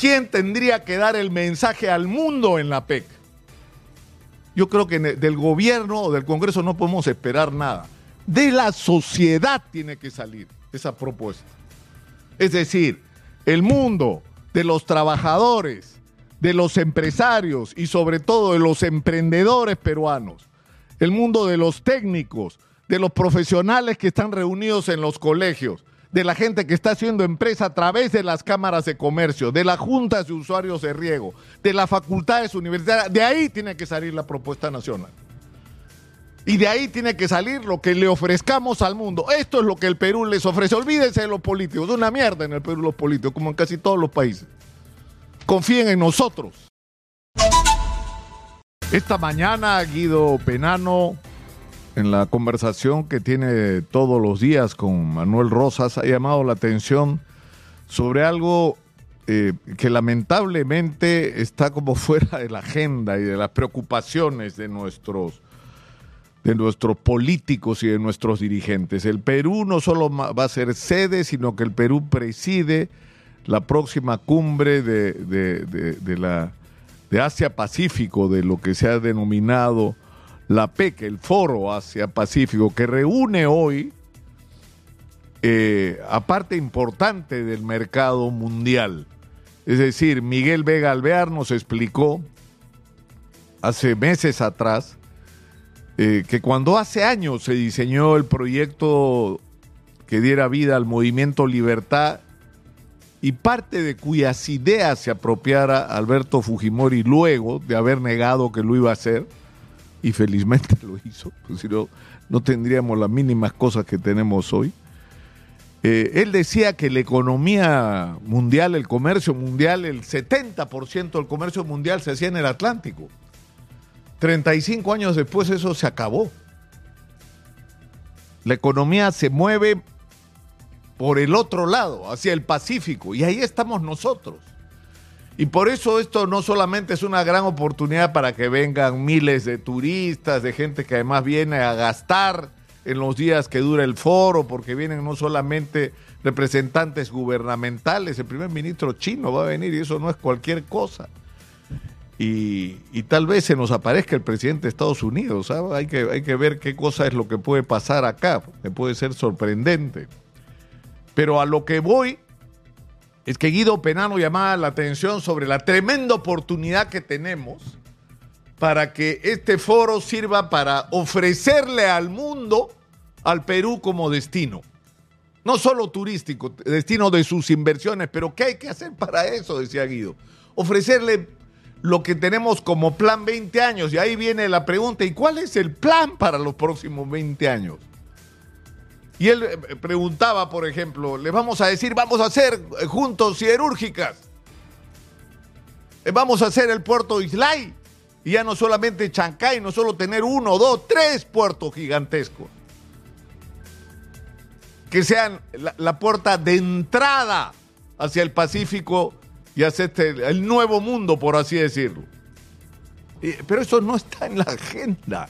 ¿quién tendría que dar el mensaje al mundo en la PEC? Yo creo que del gobierno o del Congreso no podemos esperar nada. De la sociedad tiene que salir esa propuesta. Es decir, el mundo de los trabajadores, de los empresarios y sobre todo de los emprendedores peruanos, el mundo de los técnicos, de los profesionales que están reunidos en los colegios, de la gente que está haciendo empresa a través de las cámaras de comercio, de las juntas de usuarios de riego, de las facultades universitarias. De ahí tiene que salir la propuesta nacional. Y de ahí tiene que salir lo que le ofrezcamos al mundo. Esto es lo que el Perú les ofrece. Olvídense de los políticos. Es una mierda en el Perú los políticos, como en casi todos los países. Confíen en nosotros. Esta mañana Guido Penano, en la conversación que tiene todos los días con Manuel Rosas, ha llamado la atención sobre algo eh, que lamentablemente está como fuera de la agenda y de las preocupaciones de nuestros de nuestros políticos y de nuestros dirigentes. El Perú no solo va a ser sede, sino que el Perú preside la próxima cumbre de, de, la, de Asia-Pacífico, de lo que se ha denominado la PEC, el Foro Asia-Pacífico, que reúne hoy eh, a parte importante del mercado mundial. Es decir, Miguel Vega Alvear nos explicó hace meses atrás eh, que cuando hace años se diseñó el proyecto que diera vida al movimiento Libertad y parte de cuyas ideas se apropiara Alberto Fujimori luego de haber negado que lo iba a hacer, y felizmente lo hizo, pues si no, no tendríamos las mínimas cosas que tenemos hoy. Eh, él decía que la economía mundial, el comercio mundial, el 70% del comercio mundial se hacía en el Atlántico. 35 años después eso se acabó. La economía se mueve por el otro lado, hacia el Pacífico, y ahí estamos nosotros. Y por eso esto no solamente es una gran oportunidad para que vengan miles de turistas, de gente que además viene a gastar en los días que dura el foro, porque vienen no solamente representantes gubernamentales, el primer ministro chino va a venir y eso no es cualquier cosa y, tal vez se nos aparezca el presidente de Estados Unidos. Hay, que, hay que ver qué cosa es lo que puede pasar acá, que puede ser sorprendente. Pero a lo que voy es que Guido Penano llamaba la atención sobre la tremenda oportunidad que tenemos para que este foro sirva para ofrecerle al mundo al Perú como destino. No solo turístico, destino de sus inversiones, pero ¿qué hay que hacer para eso? Decía Guido. Ofrecerle lo que tenemos como plan 20 años. Y ahí viene la pregunta, ¿y cuál es el plan para los próximos 20 años? Y él eh, preguntaba, por ejemplo, le vamos a decir, vamos a hacer eh, juntos siderúrgicas. Eh, vamos a hacer el puerto Islay. Y ya no solamente Chancay, no solo tener uno, dos, tres puertos gigantescos. Que sean la, puerta de entrada hacia el Pacífico y hacerte el nuevo mundo, por así decirlo. Pero eso no está en la agenda.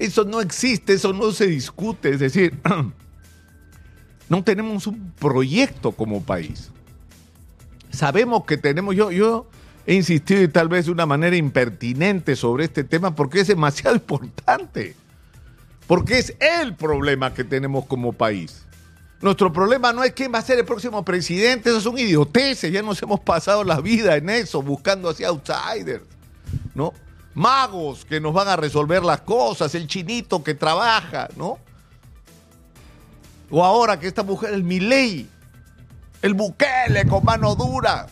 Eso no existe, eso no se discute. Es decir, no tenemos un proyecto como país. Sabemos que tenemos, yo, yo he insistido y tal vez de una manera impertinente sobre este tema porque es demasiado importante. Porque es el problema que tenemos como país. Nuestro problema no es quién va a ser el próximo presidente, eso son idioteces, ya nos hemos pasado la vida en eso, buscando así outsiders, ¿no? Magos que nos van a resolver las cosas, el chinito que trabaja, ¿no? O ahora que esta mujer, el Milei, el Bukele con mano dura.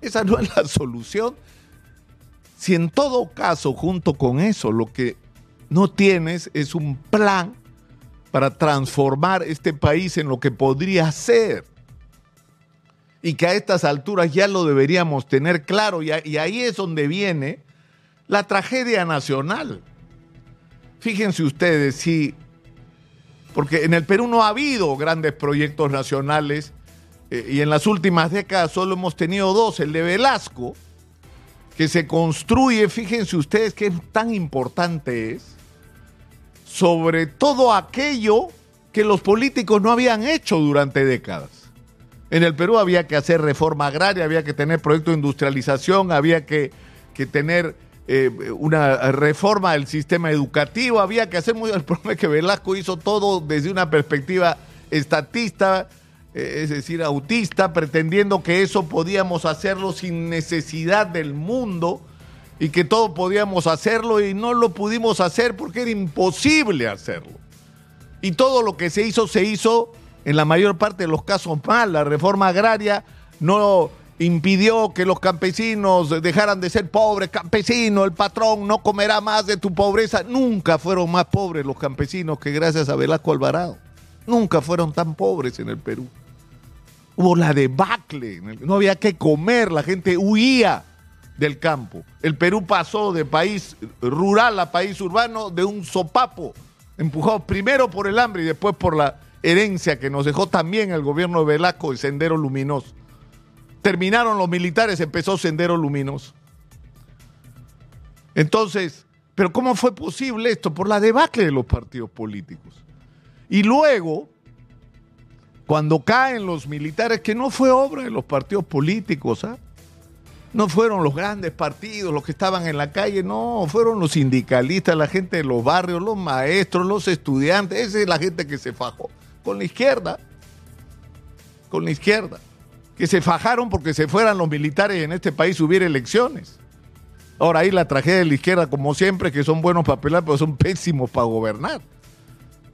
Esa no es la solución. Si en todo caso, junto con eso, lo que no tienes es un plan para transformar este país en lo que podría ser. Y que a estas alturas ya lo deberíamos tener claro. Y, ahí es donde viene la tragedia nacional. Fíjense ustedes, si, porque en el Perú no ha habido grandes proyectos nacionales eh, y en las últimas décadas solo hemos tenido dos, el de Velasco, que se construye, fíjense ustedes qué tan importante es, sobre todo aquello que los políticos no habían hecho durante décadas. En el Perú había que hacer reforma agraria, había que tener proyecto de industrialización, había que, que tener eh, una reforma del sistema educativo, había que hacer muy... El problema es que Velasco hizo todo desde una perspectiva estatista, eh, es decir, autista, pretendiendo que eso podíamos hacerlo sin necesidad del mundo y que todo podíamos hacerlo y no lo pudimos hacer porque era imposible hacerlo. Y todo lo que se hizo se hizo en la mayor parte de los casos mal. La reforma agraria no impidió que los campesinos dejaran de ser pobres. Campesino, el patrón no comerá más de tu pobreza. Nunca fueron más pobres los campesinos que gracias a Velasco Alvarado. Nunca fueron tan pobres en el Perú. Hubo la debacle, no había que comer, la gente huía del campo. El Perú pasó de país rural a país urbano de un sopapo, empujado primero por el hambre y después por la herencia que nos dejó también el gobierno de Velasco, el Sendero Luminoso. Terminaron los militares, empezó Sendero Luminoso. Entonces, pero ¿cómo fue posible esto? Por la debacle de los partidos políticos. Y luego, cuando caen los militares, que no fue obra de los partidos políticos, ¿ah? no fueron los grandes partidos los que estaban en la calle, no, fueron los sindicalistas, la gente de los barrios, los maestros, los estudiantes, esa es la gente que se fajó con la izquierda, con la izquierda, que se fajaron porque se fueran los militares en este país hubiera elecciones. Ahora ahí la tragedia de la izquierda, como siempre, que son buenos para pelar, pero son pésimos para gobernar.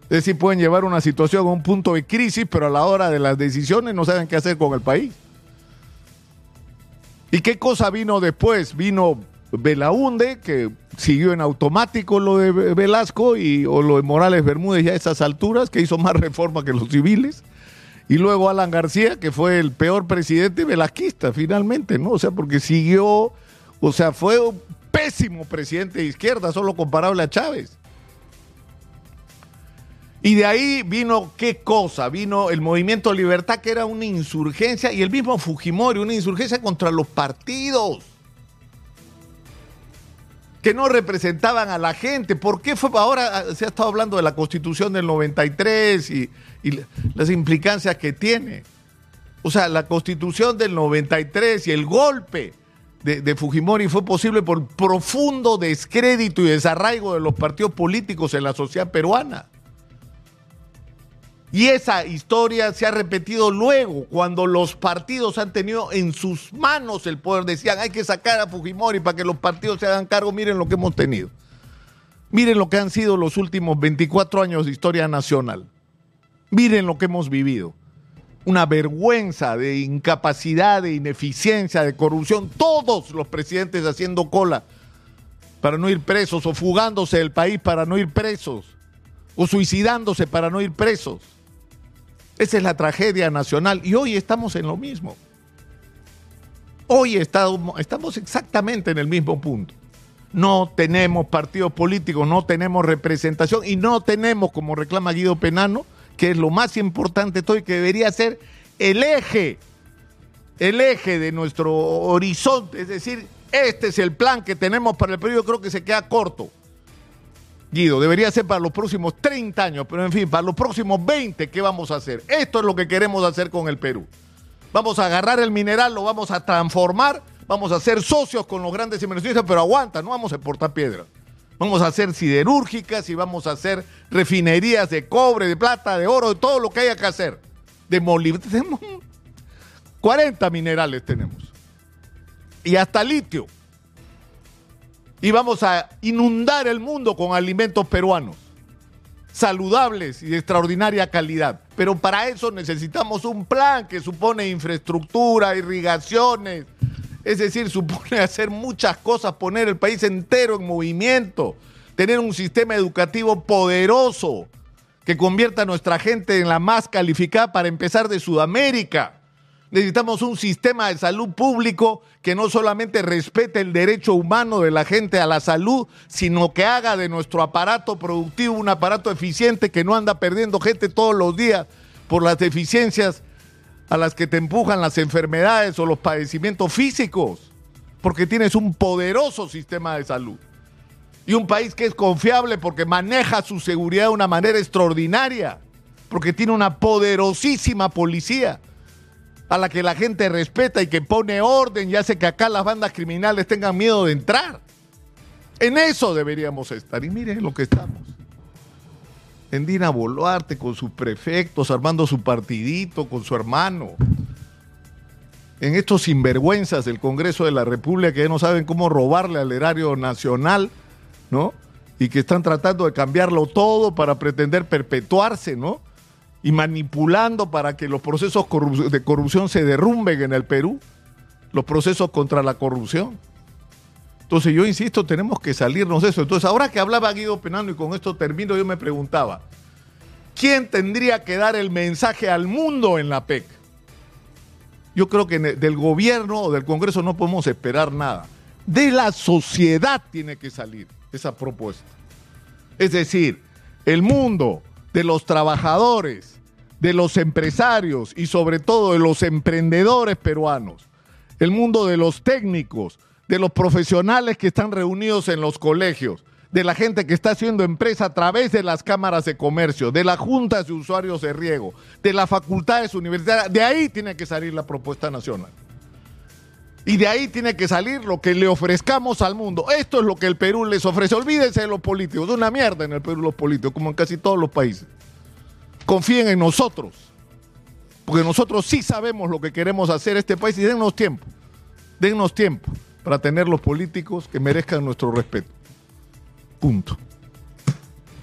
Es decir, pueden llevar una situación a un punto de crisis, pero a la hora de las decisiones no saben qué hacer con el país. ¿Y qué cosa vino después? Vino Belaunde, que siguió en automático lo de Velasco y, o lo de Morales Bermúdez ya a esas alturas, que hizo más reforma que los civiles. Y luego Alan García, que fue el peor presidente velasquista, finalmente, ¿no? O sea, porque siguió, o sea, fue un pésimo presidente de izquierda, solo comparable a Chávez. Y de ahí vino qué cosa, vino el movimiento Libertad, que era una insurgencia, y el mismo Fujimori, una insurgencia contra los partidos que no representaban a la gente. ¿Por qué fue? Ahora ah, se ha estado hablando de la constitución del 93 y, y las implicancias que tiene. O sea, la constitución del 93 y el golpe de, de, Fujimori fue posible por profundo descrédito y desarraigo de los partidos políticos en la sociedad peruana. Y esa historia se ha repetido luego, cuando los partidos han tenido en sus manos el poder. Decían, hay que sacar a Fujimori para que los partidos se hagan cargo. Miren lo que hemos tenido. Miren lo que han sido los últimos 24 años de historia nacional. Miren lo que hemos vivido. Una vergüenza de incapacidad, de ineficiencia, de corrupción. Todos los presidentes haciendo cola para no ir presos o fugándose del país para no ir presos o suicidándose para no ir presos. Esa es la tragedia nacional y hoy estamos en lo mismo. Hoy estamos, exactamente en el mismo punto. No tenemos partidos políticos, no tenemos representación y no tenemos, como reclama Guido Penano, que es lo más importante de todo y que debería ser el eje, el eje de nuestro horizonte. Es decir, este es el plan que tenemos para el periodo, creo que se queda corto. Debería ser para los próximos 30 años, pero en fin, para los próximos 20, ¿qué vamos a hacer? Esto es lo que queremos hacer con el Perú. Vamos a agarrar el mineral, lo vamos a transformar, vamos a ser socios con los grandes inversionistas, pero aguanta, no vamos a exportar piedra. Vamos a hacer siderúrgicas y vamos a hacer refinerías de cobre, de plata, de oro, de todo lo que haya que hacer. De molibdeno. 40 minerales tenemos. Y hasta litio y vamos a inundar el mundo con alimentos peruanos, saludables y de extraordinaria calidad. Pero para eso necesitamos un plan que supone infraestructura, irrigaciones, es decir, supone hacer muchas cosas, poner el país entero en movimiento, tener un sistema educativo poderoso que convierta a nuestra gente en la más calificada para empezar de Sudamérica Necesitamos un sistema de salud público que no solamente respete el derecho humano de la gente a la salud, sino que haga de nuestro aparato productivo un aparato eficiente que no anda perdiendo gente todos los días por las deficiencias a las que te empujan las enfermedades o los padecimientos físicos, porque tienes un poderoso sistema de salud. Y un país que es confiable porque maneja su seguridad de una manera extraordinaria, porque tiene una poderosísima policía a la que la gente respeta y que pone orden y hace que acá las bandas criminales tengan miedo de entrar. En eso deberíamos estar. Y miren lo que estamos. En Dina Boluarte con sus prefectos, armando su partidito con su hermano. En estos sinvergüenzas del Congreso de la República que ya no saben cómo robarle al erario nacional, ¿no? Y que están tratando de cambiarlo todo para pretender perpetuarse, ¿no? Y manipulando para que los procesos de corrupción se derrumben en el Perú, los procesos contra la corrupción. Entonces yo insisto, tenemos que salirnos de eso. Entonces ahora que hablaba Guido Penano y con esto termino, yo me preguntaba, ¿quién tendría que dar el mensaje al mundo en la PEC? Yo creo que del gobierno o del Congreso no podemos esperar nada. De la sociedad tiene que salir esa propuesta. Es decir, el mundo de los trabajadores, de los empresarios y sobre todo de los emprendedores peruanos, el mundo de los técnicos, de los profesionales que están reunidos en los colegios, de la gente que está haciendo empresa a través de las cámaras de comercio, de las juntas de usuarios de riego, de las facultades universitarias. De ahí tiene que salir la propuesta nacional. Y de ahí tiene que salir lo que le ofrezcamos al mundo. Esto es lo que el Perú les ofrece. Olvídense de los políticos. Es una mierda en el Perú los políticos, como en casi todos los países. Confíen en nosotros. Porque nosotros sí sabemos lo que queremos hacer este país y dennos tiempo. Dennos tiempo para tener los políticos que merezcan nuestro respeto. Punto.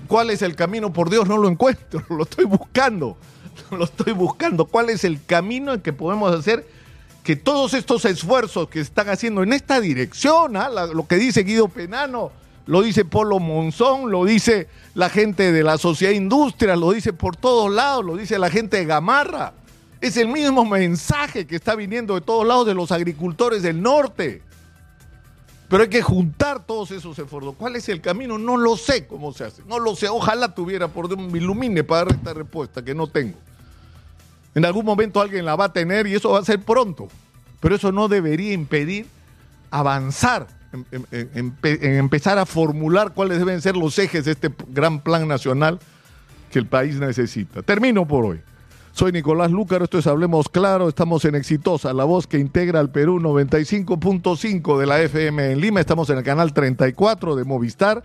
¿Cuál es el camino? Por Dios, no lo encuentro, lo estoy buscando, lo estoy buscando. ¿Cuál es el camino en que podemos hacer que todos estos esfuerzos que están haciendo en esta dirección, ¿ah? lo que dice Guido Penano, lo dice Polo Monzón, lo dice la gente de la Sociedad Industria, lo dice por todos lados, lo dice la gente de Gamarra. Es el mismo mensaje que está viniendo de todos lados de los agricultores del norte. Pero hay que juntar todos esos esfuerzos. ¿Cuál es el camino? No lo sé cómo se hace. No lo sé. Ojalá tuviera, por Dios, me ilumine para dar esta respuesta que no tengo. En algún momento alguien la va a tener y eso va a ser pronto. Pero eso no debería impedir avanzar, en, empezar a formular cuáles deben ser los ejes de este gran plan nacional que el país necesita. Termino por hoy. Soy Nicolás Lúcaro, esto es Hablemos Claro, estamos en Exitosa, la voz que integra al Perú 95.5 de la FM en Lima, estamos en el canal 34 de Movistar